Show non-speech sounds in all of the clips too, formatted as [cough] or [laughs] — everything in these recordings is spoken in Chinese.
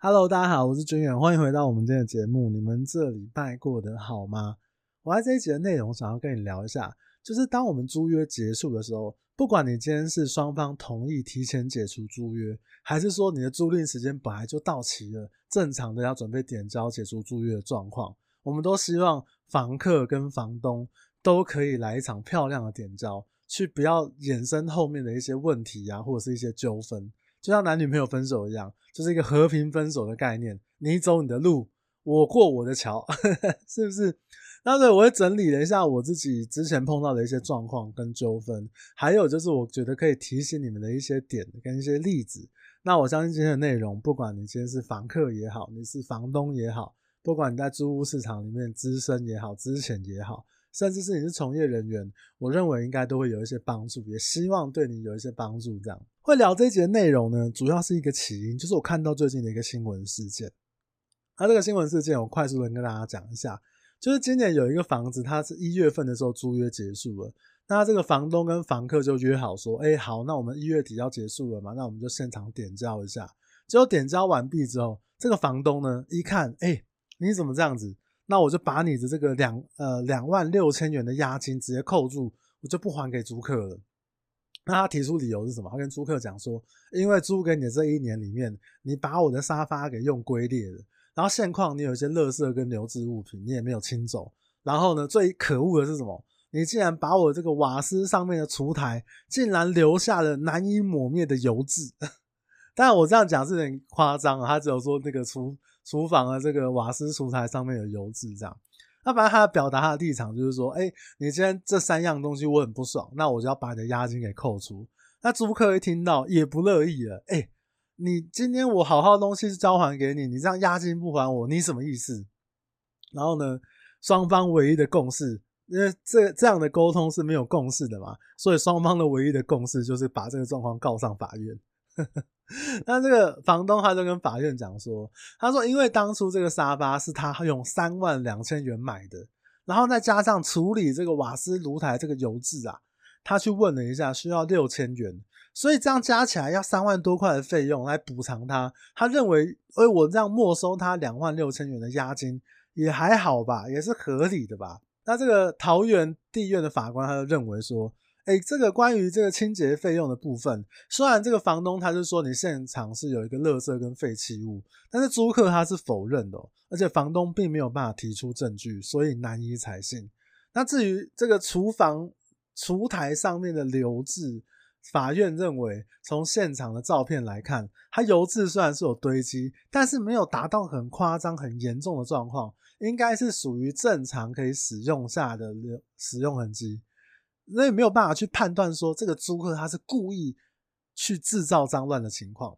Hello，大家好，我是军远，欢迎回到我们今天的节目。你们这礼拜过得好吗？我在这一集的内容想要跟你聊一下，就是当我们租约结束的时候，不管你今天是双方同意提前解除租约，还是说你的租赁时间本来就到期了，正常的要准备点交解除租约的状况，我们都希望房客跟房东都可以来一场漂亮的点交，去不要衍生后面的一些问题啊，或者是一些纠纷。就像男女朋友分手一样，就是一个和平分手的概念。你走你的路，我过我的桥，[laughs] 是不是？那对，我会整理了一下我自己之前碰到的一些状况跟纠纷，还有就是我觉得可以提醒你们的一些点跟一些例子。那我相信今天的内容，不管你今天是房客也好，你是房东也好，不管你在租屋市场里面资深也好，资浅也好。甚至是你是从业人员，我认为应该都会有一些帮助，也希望对你有一些帮助。这样会聊这一节内容呢，主要是一个起因，就是我看到最近的一个新闻事件。那这个新闻事件，我快速的跟大家讲一下，就是今年有一个房子，它是一月份的时候租约结束了，那这个房东跟房客就约好说，哎，好，那我们一月底要结束了嘛，那我们就现场点交一下。结果点交完毕之后，这个房东呢一看，哎，你怎么这样子？那我就把你的这个两呃两万六千元的押金直接扣住，我就不还给租客了。那他提出理由是什么？他跟租客讲说，因为租给你的这一年里面，你把我的沙发给用龟裂了，然后现况你有一些垃圾跟流质物品，你也没有清走。然后呢，最可恶的是什么？你竟然把我这个瓦斯上面的厨台，竟然留下了难以抹灭的油渍。[laughs] 当然我这样讲是有点夸张啊，他只有说那个厨。厨房的这个瓦斯厨台上面有油渍，这样。那反正他表达他的立场就是说，哎，你今天这三样东西我很不爽，那我就要把你的押金给扣除。那租客一听到也不乐意了，哎，你今天我好好的东西是交还给你，你这样押金不还我，你什么意思？然后呢，双方唯一的共识，因为这这样的沟通是没有共识的嘛，所以双方的唯一的共识就是把这个状况告上法院。[laughs] 那这个房东他就跟法院讲说，他说因为当初这个沙发是他用三万两千元买的，然后再加上处理这个瓦斯炉台这个油渍啊，他去问了一下需要六千元，所以这样加起来要三万多块的费用来补偿他。他认为，哎，我这样没收他两万六千元的押金也还好吧，也是合理的吧？那这个桃园地院的法官他就认为说。哎、这个关于这个清洁费用的部分，虽然这个房东他是说你现场是有一个垃圾跟废弃物，但是租客他是否认的，而且房东并没有办法提出证据，所以难以采信。那至于这个厨房厨台上面的油渍，法院认为从现场的照片来看，它油渍虽然是有堆积，但是没有达到很夸张、很严重的状况，应该是属于正常可以使用下的使用痕迹。那也没有办法去判断说这个租客他是故意去制造脏乱的情况。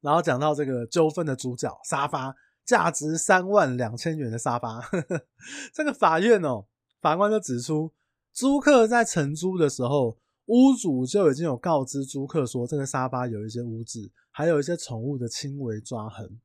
然后讲到这个纠纷的主角沙发，价值三万两千元的沙发，呵呵，这个法院哦，法官就指出，租客在承租的时候，屋主就已经有告知租客说这个沙发有一些污渍，还有一些宠物的轻微抓痕。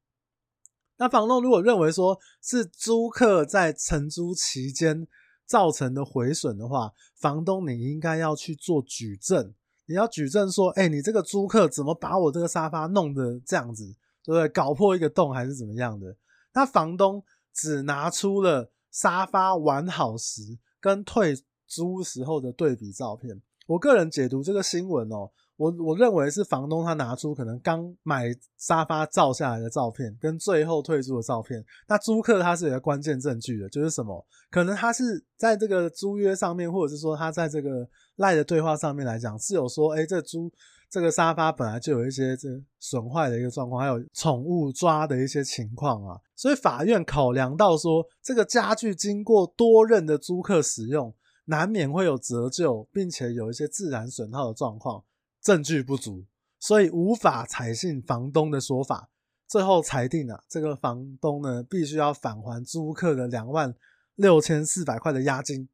那房东如果认为说是租客在承租期间，造成的毁损的话，房东你应该要去做举证，你要举证说，哎、你这个租客怎么把我这个沙发弄得这样子，对不对？搞破一个洞还是怎么样的？那房东只拿出了沙发完好时跟退租时候的对比照片。我个人解读这个新闻哦。我我认为是房东他拿出可能刚买沙发照下来的照片，跟最后退租的照片。那租客他是有个关键证据的，就是什么？可能他是在这个租约上面，或者是说他在这个赖的对话上面来讲，是有说，哎，这租这个沙发本来就有一些这损坏的一个状况，还有宠物抓的一些情况啊。所以法院考量到说，这个家具经过多任的租客使用，难免会有折旧，并且有一些自然损耗的状况。证据不足，所以无法采信房东的说法。最后裁定啊，这个房东呢，必须要返还租客的两万六千四百块的押金。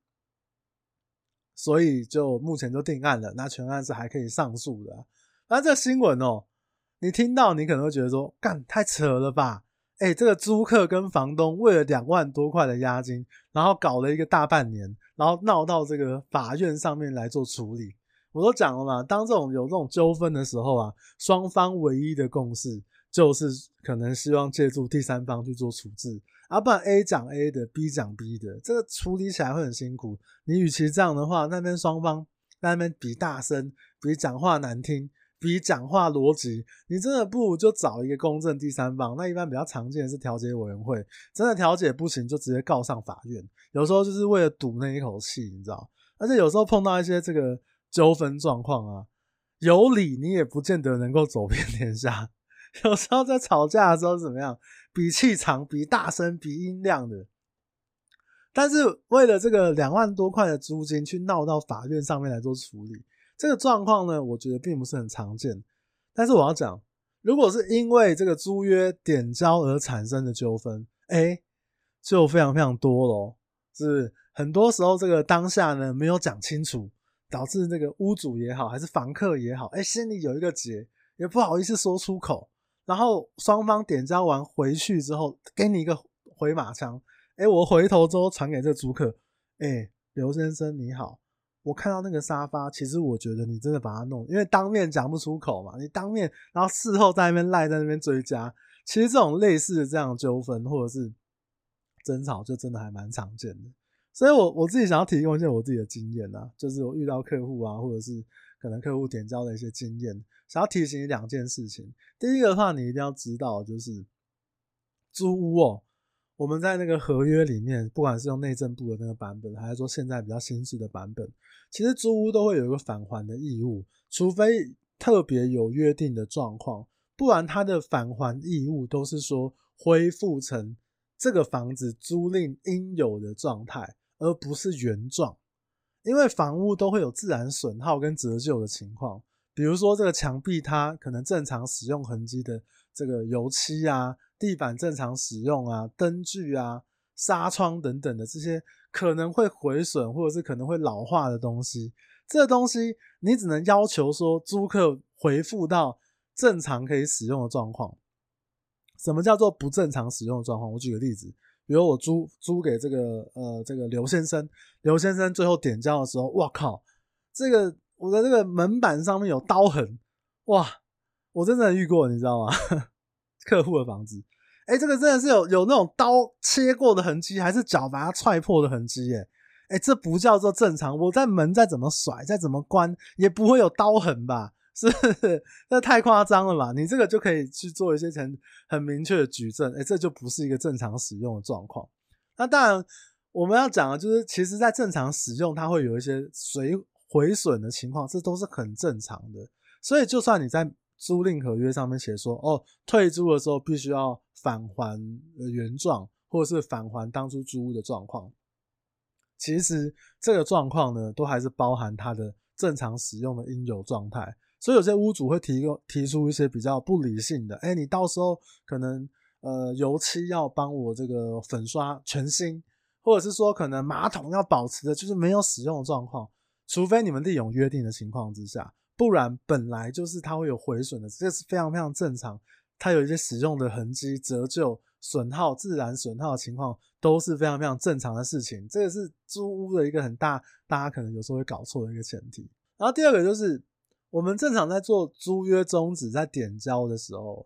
所以就目前就定案了。那全案是还可以上诉的。那这个新闻哦，你听到你可能会觉得说，干太扯了吧？哎，这个租客跟房东为了两万多块的押金，然后搞了一个大半年，然后闹到这个法院上面来做处理。我都讲了嘛，当这种有这种纠纷的时候啊，双方唯一的共识就是可能希望借助第三方去做处置，啊、不然 A 讲 A 的，B 讲 B 的，这个处理起来会很辛苦。你与其这样的话，那边双方那边比大声，比讲话难听。比讲话逻辑，你真的不如就找一个公正第三方。那一般比较常见的是调解委员会，真的调解不行就直接告上法院。有时候就是为了赌那一口气，你知道？而且有时候碰到一些这个纠纷状况啊，有理你也不见得能够走遍天下。[laughs] 有时候在吵架的时候怎么样？比气场、比大声、比音量的。但是为了这个两万多块的租金去闹到法院上面来做处理。这个状况呢，我觉得并不是很常见。但是我要讲，如果是因为这个租约点交而产生的纠纷，哎，就非常非常多咯。是很多时候这个当下呢没有讲清楚，导致这个屋主也好，还是房客也好，哎，心里有一个结，也不好意思说出口。然后双方点交完回去之后，给你一个回马枪，哎，我回头之后传给这租客，哎，刘先生你好。我看到那个沙发，其实我觉得你真的把它弄，因为当面讲不出口嘛，你当面，然后事后在那边赖，在那边追加，其实这种类似的这样纠纷或者是争吵，就真的还蛮常见的。所以我我自己想要提供一些我自己的经验啊，就是我遇到客户啊，或者是可能客户点交的一些经验，想要提醒你两件事情。第一个的话，你一定要知道，就是租屋哦。我们在那个合约里面，不管是用内政部的那个版本，还是说现在比较新式的版本，其实租屋都会有一个返还的义务，除非特别有约定的状况，不然它的返还义务都是说恢复成这个房子租赁应有的状态，而不是原状。因为房屋都会有自然损耗跟折旧的情况，比如说这个墙壁它可能正常使用痕迹的这个油漆啊。地板正常使用啊，灯具啊、纱窗等等的这些可能会毁损或者是可能会老化的东西，这个东西你只能要求说租客回复到正常可以使用的状况。什么叫做不正常使用的状况？我举个例子，比如我租租给这个呃这个刘先生，刘先生最后点交的时候，哇靠，这个我的这个门板上面有刀痕，哇，我真的遇过，你知道吗？[laughs] 客户的房子，哎、这个真的是有有那种刀切过的痕迹，还是脚把它踹破的痕迹？哎，哎，这不叫做正常。我在门再怎么甩，再怎么关，也不会有刀痕吧？是？那太夸张了吧？你这个就可以去做一些很很明确的举证。哎、这就不是一个正常使用的状况。那当然，我们要讲的就是，其实在正常使用，它会有一些水毁损的情况，这都是很正常的。所以，就算你在租赁合约上面写说，哦，退租的时候必须要返还原状，或者是返还当初租屋的状况。其实这个状况呢，都还是包含它的正常使用的应有状态。所以有些屋主会提供提出一些比较不理性的，哎，你到时候可能呃油漆要帮我这个粉刷全新，或者是说可能马桶要保持的就是没有使用的状况，除非你们另有约定的情况之下。不然本来就是它会有毁损的，这是非常非常正常。它有一些使用的痕迹、折旧、损耗、自然损耗的情况，都是非常非常正常的事情。这个是租屋的一个很大，大家可能有时候会搞错的一个前提。然后第二个就是，我们正常在做租约终止、在点交的时候，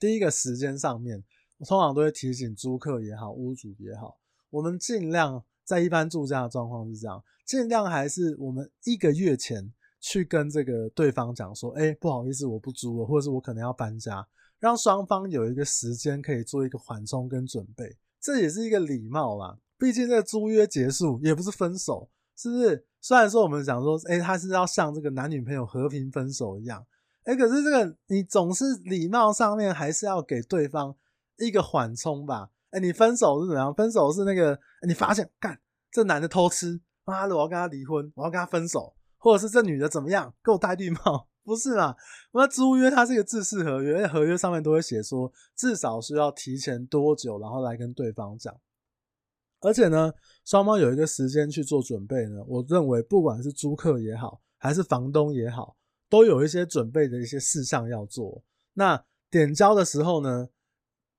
第一个时间上面，我通常都会提醒租客也好、屋主也好，我们尽量在一般住家的状况是这样，尽量还是我们一个月前。去跟这个对方讲说，哎，不好意思，我不租了，或者是我可能要搬家，让双方有一个时间可以做一个缓冲跟准备，这也是一个礼貌啦。毕竟这个租约结束也不是分手，是不是？虽然说我们讲说，哎，他是要像这个男女朋友和平分手一样，哎，可是这个你总是礼貌上面还是要给对方一个缓冲吧。哎，你分手是怎样？分手是那个你发现，干这男的偷吃，妈的，我要跟他离婚，我要跟他分手。或者是这女的怎么样？给我戴绿帽？不是嘛？那租约它是一个制式合约，合约上面都会写说，至少是要提前多久，然后来跟对方讲。而且呢，双方有一个时间去做准备呢。我认为，不管是租客也好，还是房东也好，都有一些准备的一些事项要做。那点交的时候呢，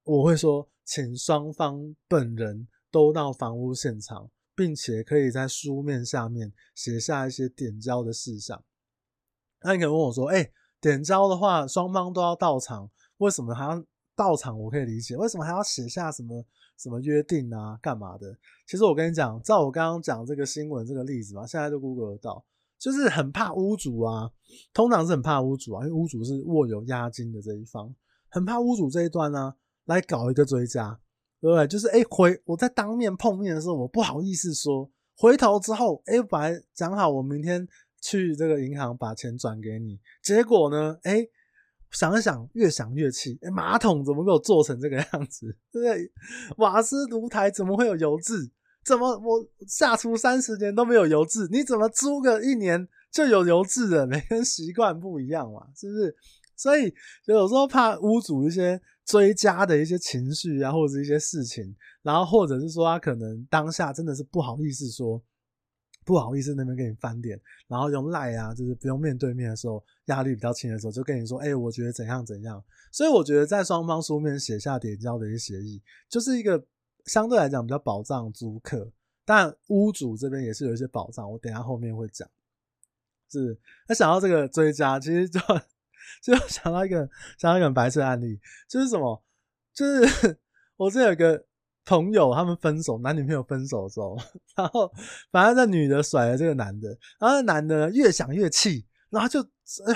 我会说，请双方本人都到房屋现场。并且可以在书面下面写下一些点交的事项。那你可能问我说：“哎，点交的话，双方都要到场，为什么还要到场？我可以理解，为什么还要写下什么什么约定啊，干嘛的？其实我跟你讲，照我刚刚讲这个新闻这个例子嘛，现在就 Google 得到，就是很怕屋主啊，通常是很怕屋主啊，因为屋主是握有押金的这一方，很怕屋主这一端呢、啊、来搞一个追加。对不对？就是哎，回我在当面碰面的时候，我不好意思说。回头之后，哎，本来讲好我明天去这个银行把钱转给你，结果呢，哎，想一想，越想越气。哎，马桶怎么给我做成这个样子？[laughs] 对不对？瓦斯炉台怎么会有油渍？怎么我下厨三十年都没有油渍？你怎么租个一年就有油渍的？每个人习惯不一样嘛，[laughs] 是不是？所以有时候怕屋主一些。追加的一些情绪啊，或者一些事情，然后或者是说他可能当下真的是不好意思说，不好意思那边给你翻脸，然后用赖啊，就是不用面对面的时候，压力比较轻的时候，就跟你说，哎、我觉得怎样怎样。所以我觉得在双方书面写下点交的一些协议，就是一个相对来讲比较保障租客，但屋主这边也是有一些保障，我等下后面会讲。是，那想到这个追加，其实就。就想到一个想到一个白色案例，就是什么？就是 [laughs] 我这有个朋友，他们分手，男女朋友分手的时候，[laughs] 然后反正这女的甩了这个男的，然后那男的越想越气，然后就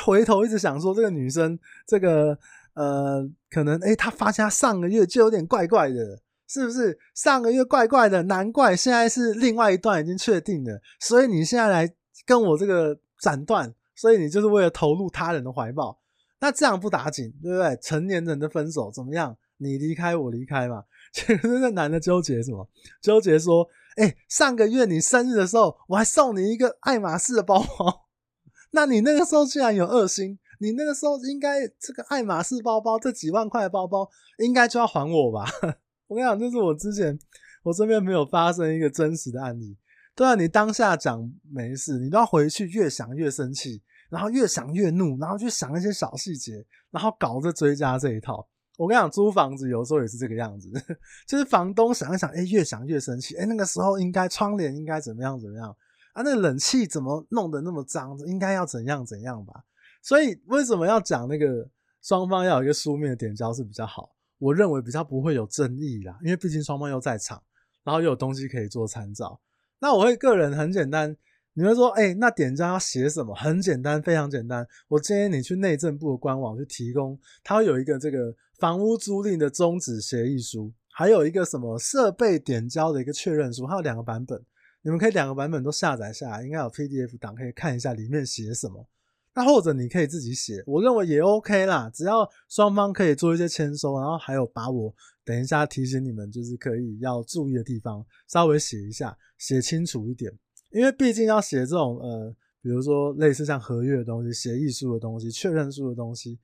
回头一直想说，这个女生这个呃，可能诶，他发现他上个月就有点怪怪的，是不是？上个月怪怪的，难怪现在是另外一段已经确定了，所以你现在来跟我这个斩断。所以你就是为了投入他人的怀抱，那这样不打紧，对不对？成年人的分手怎么样？你离开我离开嘛。结 [laughs] 果那男的纠结什么？纠结说：“哎，上个月你生日的时候，我还送你一个爱马仕的包包，[laughs] 那你那个时候竟然有二心，你那个时候应该这个爱马仕包包这几万块的包包应该就要还我吧？” [laughs] 我跟你讲，这是我之前我这边没有发生一个真实的案例。对啊，你当下讲没事，你都要回去越想越生气，然后越想越怒，然后去想一些小细节，然后搞这追加这一套。我跟你讲，租房子有时候也是这个样子，[laughs] 就是房东想一想，哎，越想越生气，哎，那个时候应该窗帘应该怎么样怎么样啊？那冷气怎么弄得那么脏？应该要怎样怎样吧？所以为什么要讲那个双方要有一个书面的点交是比较好？我认为比较不会有争议啦，因为毕竟双方又在场，然后又有东西可以做参照。那我会个人很简单，你会说，哎、那点交要写什么？很简单，非常简单。我建议你去内政部的官网去提供，它会有一个这个房屋租赁的终止协议书，还有一个什么设备点交的一个确认书，还有两个版本，你们可以两个版本都下载下来，应该有 PDF 档可以看一下里面写什么。那或者你可以自己写，我认为也 OK 啦，只要双方可以做一些签收，然后还有把我等一下提醒你们就是可以要注意的地方稍微写一下，写清楚一点，因为毕竟要写这种呃，比如说类似像合约的东西、协议书的东西、确认书的东西，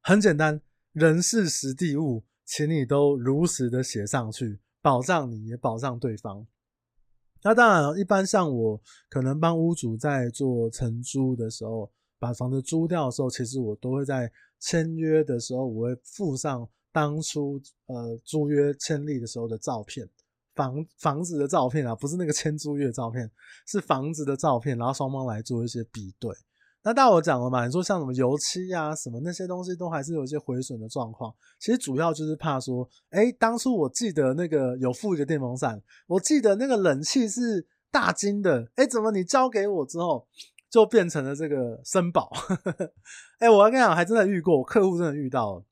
很简单，人事实地物，请你都如实的写上去，保障你也保障对方。那当然，一般像我可能帮屋主在做承租的时候。把房子租掉的时候，其实我都会在签约的时候，我会附上当初呃租约签立的时候的照片，房房子的照片啊，不是那个签租约的照片，是房子的照片，然后双方来做一些比对。那大我讲了嘛，你说像什么油漆啊，什么那些东西都还是有一些毁损的状况，其实主要就是怕说，哎，当初我记得那个有附一个电风扇，我记得那个冷气是大金的，哎，怎么你交给我之后？就变成了这个森宝，[laughs] 哎，我要跟你讲，还真的遇过，客户真的遇到，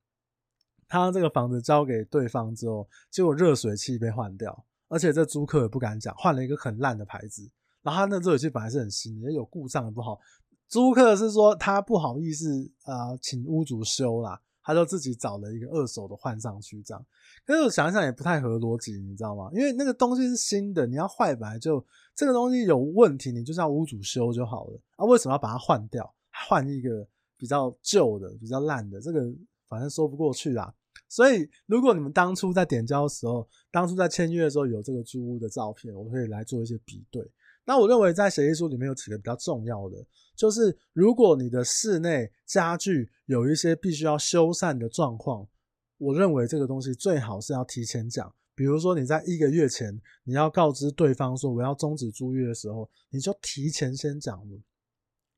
他这个房子交给对方之后，结果热水器被换掉，而且这租客也不敢讲，换了一个很烂的牌子，然后他那热水器本来是很新的，也有故障的不好，租客是说他不好意思啊、呃，请屋主修啦。他就自己找了一个二手的换上去，这样。可是我想想也不太合逻辑，你知道吗？因为那个东西是新的，你要坏本来就这个东西有问题，你就叫屋主修就好了。啊，为什么要把它换掉，换一个比较旧的、比较烂的？这个反正说不过去啦。所以，如果你们当初在点交的时候，当初在签约的时候有这个租屋的照片，我可以来做一些比对。那我认为在协议书里面有几个比较重要的。就是如果你的室内家具有一些必须要修缮的状况，我认为这个东西最好是要提前讲。比如说你在一个月前你要告知对方说我要终止租约的时候，你就提前先讲。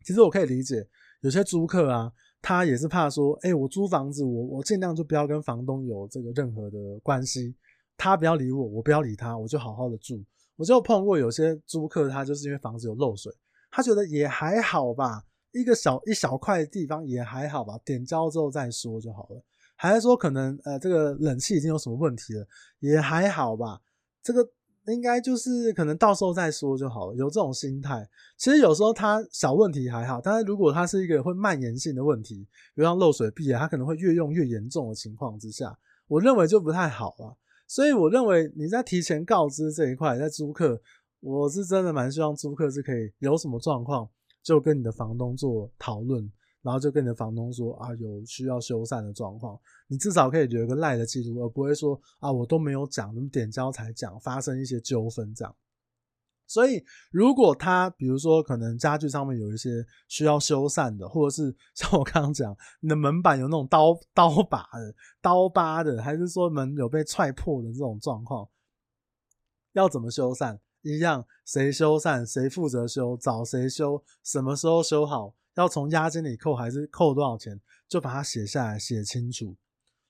其实我可以理解，有些租客啊，他也是怕说，哎、我租房子，我我尽量就不要跟房东有这个任何的关系，他不要理我，我不要理他，我就好好的住。我就碰过有些租客，他就是因为房子有漏水，他觉得也还好吧，一个小一小块地方也还好吧，点交之后再说就好了。还是说可能呃这个冷气已经有什么问题了，也还好吧，这个。应该就是可能到时候再说就好了，有这种心态。其实有时候它小问题还好，但是如果它是一个会蔓延性的问题，比如像漏水壁啊，它可能会越用越严重的情况之下，我认为就不太好了。所以我认为你在提前告知这一块，在租客，我是真的蛮希望租客是可以有什么状况就跟你的房东做讨论。然后就跟你的房东说啊，有需要修缮的状况，你至少可以留一个赖的记录，而不会说啊，我都没有讲，怎么点交才讲，发生一些纠纷这样。所以，如果他比如说可能家具上面有一些需要修缮的，或者是 [laughs] 像我刚刚讲，你的门板有那种刀刀把的、刀疤的，还是说门有被踹破的这种状况，要怎么修缮？一样，谁修缮，谁负责修，找谁修，什么时候修好。要从押金里扣还是扣多少钱，就把它写下来，写清楚。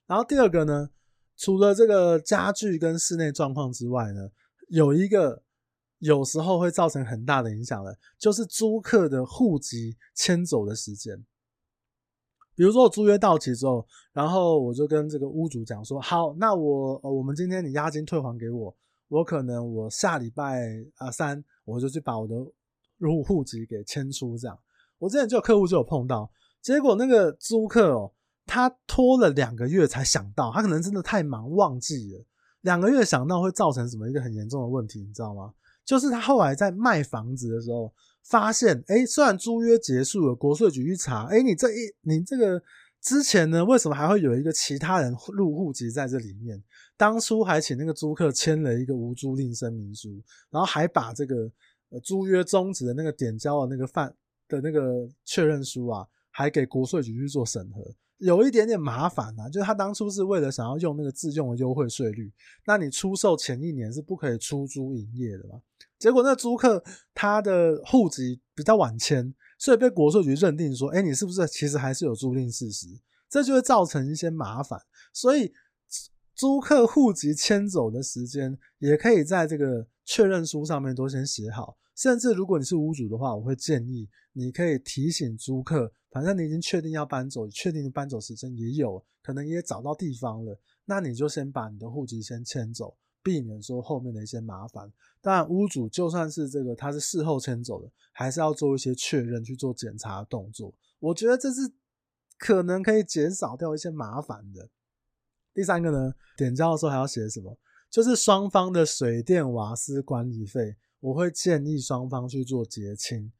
然后第二个呢，除了这个家具跟室内状况之外呢，有一个有时候会造成很大的影响的，就是租客的户籍迁走的时间。比如说我租约到期之后，然后我就跟这个屋主讲说，好，那我呃我们今天你押金退还给我，我可能我下礼拜啊三我就去把我的入户籍给迁出这样。我之前就有客户就有碰到，结果那个租客哦，他拖了两个月才想到，他可能真的太忙忘记了，两个月想到会造成什么一个很严重的问题，你知道吗？就是他后来在卖房子的时候，发现，哎，虽然租约结束了，国税局一查，哎，你这一你这个之前呢，为什么还会有一个其他人入户籍在这里面？当初还请那个租客签了一个无租赁声明书，然后还把这个呃租约终止的那个点交的那个范。的那个确认书啊，还给国税局去做审核，有一点点麻烦啊。就是他当初是为了想要用那个自用的优惠税率，那你出售前一年是不可以出租营业的嘛？结果那租客他的户籍比较晚迁，所以被国税局认定说，哎，你是不是其实还是有租赁事实？这就会造成一些麻烦。所以租客户籍迁走的时间，也可以在这个确认书上面都先写好。甚至如果你是屋主的话，我会建议你可以提醒租客，反正你已经确定要搬走，确定的搬走时间也有，可能也找到地方了，那你就先把你的户籍先迁走，避免说后面的一些麻烦。当然，屋主就算是这个他是事后迁走的，还是要做一些确认去做检查的动作。我觉得这是可能可以减少掉一些麻烦的。第三个呢，点交的时候还要写什么？就是双方的水电瓦斯管理费。我会建议双方去做结清，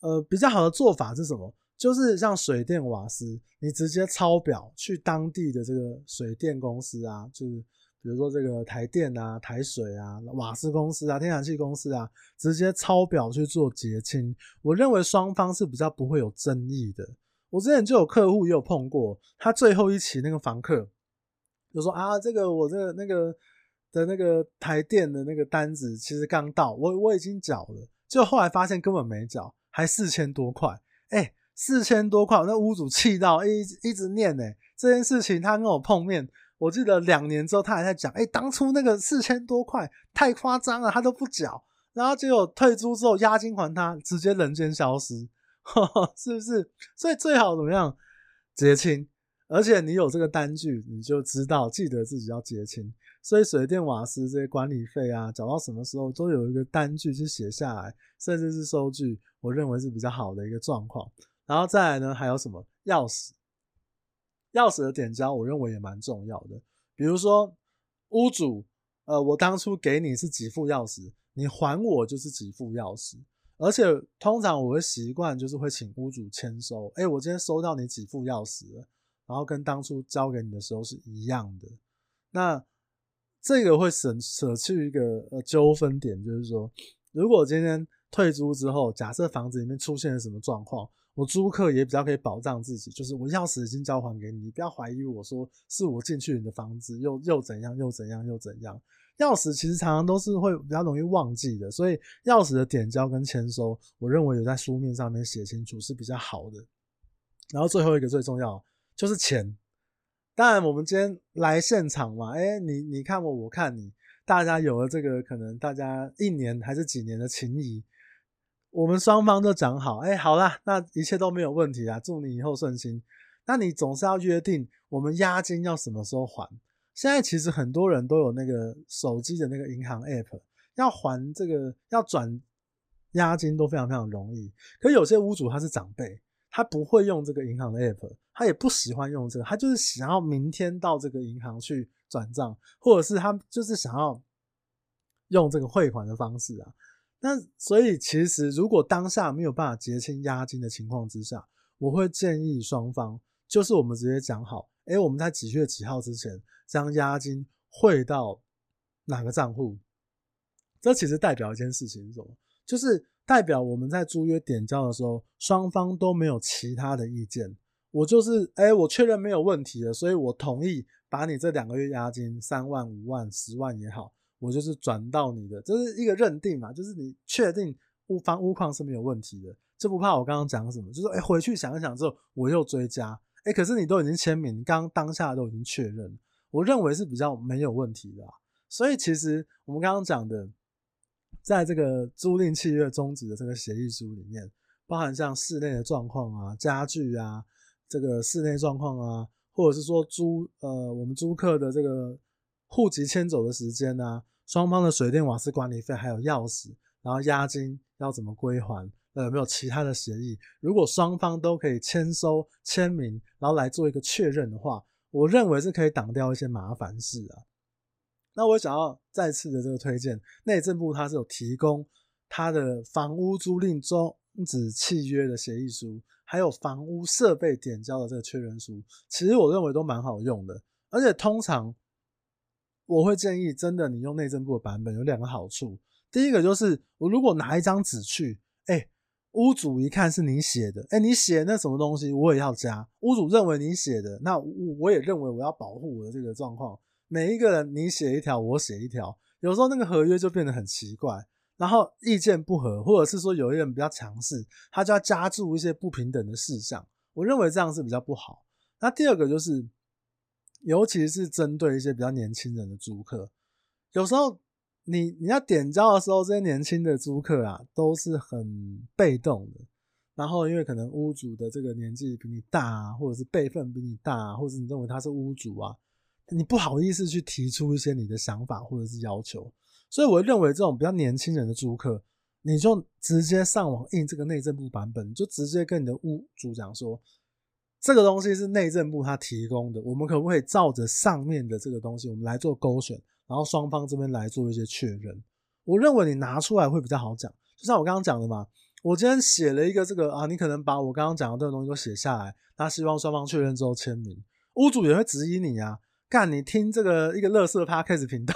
呃，比较好的做法是什么？就是像水电瓦斯，你直接抄表去当地的这个水电公司啊，就是比如说这个台电啊、台水啊、瓦斯公司啊、天然气公司啊，直接抄表去做结清。我认为双方是比较不会有争议的。我之前就有客户也有碰过，他最后一期那个房客就说啊，这个我这个那个。的那个台电的那个单子其实刚到，我我已经缴了，就后来发现根本没缴，还四千多块，哎，四千多块，那屋主气到一一直念呢，这件事情他跟我碰面，我记得两年之后他还在讲，哎，当初那个四千多块太夸张了，他都不缴，然后结果退租之后押金还他，直接人间消失，呵呵，是不是？所以最好怎么样结清，而且你有这个单据，你就知道记得自己要结清。所以水电瓦斯这些管理费啊，缴到什么时候都有一个单据去写下来，甚至是收据，我认为是比较好的一个状况。然后再来呢，还有什么钥匙？钥匙的点交，我认为也蛮重要的。比如说屋主，呃，我当初给你是几副钥匙，你还我就是几副钥匙。而且通常我会习惯就是会请屋主签收，哎，我今天收到你几副钥匙，然后跟当初交给你的时候是一样的。那这个会省舍去一个呃纠纷点，就是说，如果今天退租之后，假设房子里面出现了什么状况，我租客也比较可以保障自己，就是我钥匙已经交还给你，你不要怀疑我说是我进去你的房子又又怎样又怎样又怎样。钥匙其实常常都是会比较容易忘记的，所以钥匙的点交跟签收，我认为有在书面上面写清楚是比较好的。然后最后一个最重要就是钱。当然，我们今天来现场嘛，哎，你你看我，我看你，大家有了这个可能，大家一年还是几年的情谊，我们双方都讲好，哎，好啦，那一切都没有问题啦，祝你以后顺心。那你总是要约定我们押金要什么时候还？现在其实很多人都有那个手机的那个银行 app，要还这个要转押金都非常非常容易。可有些屋主他是长辈。他不会用这个银行的 app，他也不喜欢用这个，他就是想要明天到这个银行去转账，或者是他就是想要用这个汇款的方式啊。那所以其实如果当下没有办法结清押金的情况之下，我会建议双方就是我们直接讲好，哎，我们在几月几号之前将押金汇到哪个账户？这其实代表一件事情是什么？就是。代表我们在租约点交的时候，双方都没有其他的意见。我就是，哎、我确认没有问题了，所以我同意把你这两个月押金三万、五万、十万也好，我就是转到你的，这是一个认定嘛，就是你确定屋房屋况是没有问题的，就不怕我刚刚讲什么，就是哎、回去想一想之后，我又追加，哎、可是你都已经签名，你刚刚当下都已经确认，我认为是比较没有问题的。所以其实我们刚刚讲的。在这个租赁契约终止的这个协议书里面，包含像室内的状况啊、家具啊、这个室内状况啊，或者是说租呃我们租客的这个户籍迁走的时间啊，双方的水电瓦斯管理费还有钥匙，然后押金要怎么归还，那有没有其他的协议？如果双方都可以签收签名，然后来做一个确认的话，我认为是可以挡掉一些麻烦事啊。那我想要再次的这个推荐，内政部它是有提供它的房屋租赁终止契约的协议书，还有房屋设备点交的这个确认书，其实我认为都蛮好用的。而且通常我会建议，真的你用内政部的版本有两个好处，第一个就是我如果拿一张纸去，哎、屋主一看是你写的，哎、你写那什么东西我也要加，屋主认为你写的，那我我也认为我要保护我的这个状况。每一个人你写一条，我写一条，有时候那个合约就变得很奇怪，然后意见不合，或者是说有一人比较强势，他就要加注一些不平等的事项。我认为这样是比较不好。那第二个就是，尤其是针对一些比较年轻人的租客，有时候你你要点交的时候，这些年轻的租客啊都是很被动的。然后因为可能屋主的这个年纪比你大啊，或者是辈分比你大啊，或者你认为他是屋主啊。你不好意思去提出一些你的想法或者是要求，所以我认为这种比较年轻人的租客，你就直接上网印这个内政部版本，就直接跟你的屋主讲说，这个东西是内政部他提供的，我们可不可以照着上面的这个东西，我们来做勾选，然后双方这边来做一些确认。我认为你拿出来会比较好讲，就像我刚刚讲的嘛，我今天写了一个这个啊，你可能把我刚刚讲的这个东西都写下来，他希望双方确认之后签名，屋主也会质疑你啊。干，你听这个一个乐色 podcast 频道，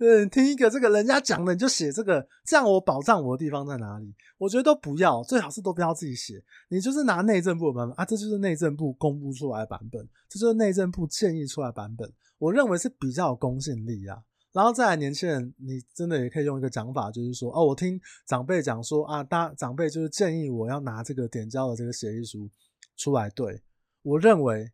对，听一个这个人家讲的，你就写这个，这样我保障我的地方在哪里？我觉得都不要，最好是都不要自己写，你就是拿内政部的版本啊，这就是内政部公布出来的版本，这就是内政部建议出来版本，我认为是比较有公信力啊。然后再来，年轻人，你真的也可以用一个讲法，就是说，哦，我听长辈讲说啊，大长辈就是建议我要拿这个点交的这个协议书出来对，我认为。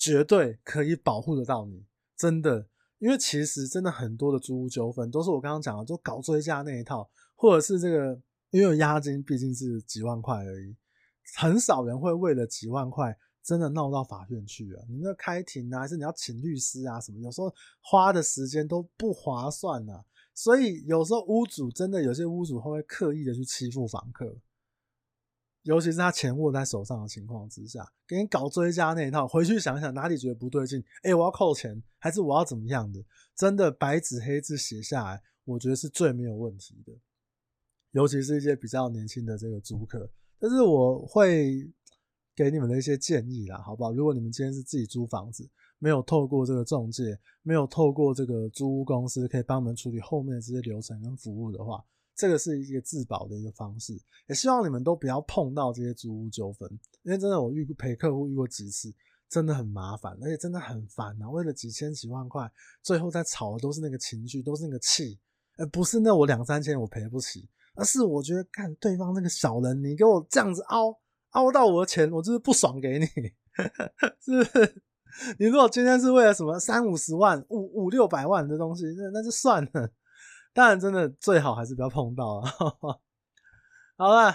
绝对可以保护得到你，真的，因为其实真的很多的租屋纠纷都是我刚刚讲的，就搞追加那一套，或者是这个，因为押金毕竟是几万块而已，很少人会为了几万块真的闹到法院去啊！你那开庭啊，还是你要请律师啊什么，有时候花的时间都不划算啊。所以有时候屋主真的有些屋主会刻意的去欺负房客。尤其是他钱握在手上的情况之下，给你搞追加那一套，回去想想哪里觉得不对劲，哎，我要扣钱，还是我要怎么样的？真的白纸黑字写下来，我觉得是最没有问题的。尤其是一些比较年轻的这个租客，但是我会给你们的一些建议啦，好不好？如果你们今天是自己租房子，没有透过这个中介，没有透过这个租屋公司可以帮你们处理后面的这些流程跟服务的话。这个是一个自保的一个方式，也希望你们都不要碰到这些租屋纠纷，因为真的我遇陪客户遇过几次，真的很麻烦，而且真的很烦啊！为了几千几万块，最后在吵的都是那个情绪，都是那个气，而不是那我两三千我赔不起，而是我觉得看对方那个小人，你给我这样子凹凹到我的钱，我就是不爽给你，是不是？[laughs] 你如果今天是为了什么三五十万、五五六百万的东西，那那就算了。当然，真的最好还是不要碰到啊。[laughs] 好了，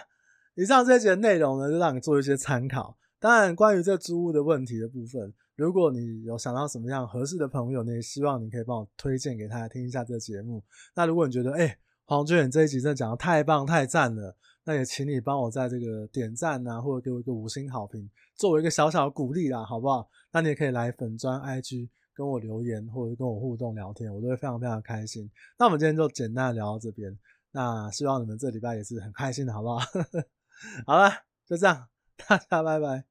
以上这节内容呢，就让你做一些参考。当然，关于这租屋的问题的部分，如果你有想到什么样合适的朋友，你也希望你可以帮我推荐给他来听一下这个节目。那如果你觉得，哎、欸，黄俊远这一集真的讲得太棒太赞了，那也请你帮我在这个点赞啊，或者给我一个五星好评，作为一个小小的鼓励啦，好不好？那你也可以来粉专 IG 跟我留言，或者是跟我互动聊天，我都会非常非常开心。那我们今天就简单聊到这边，那希望你们这礼拜也是很开心的，好不好？[laughs] 好了，就这样，大家拜拜。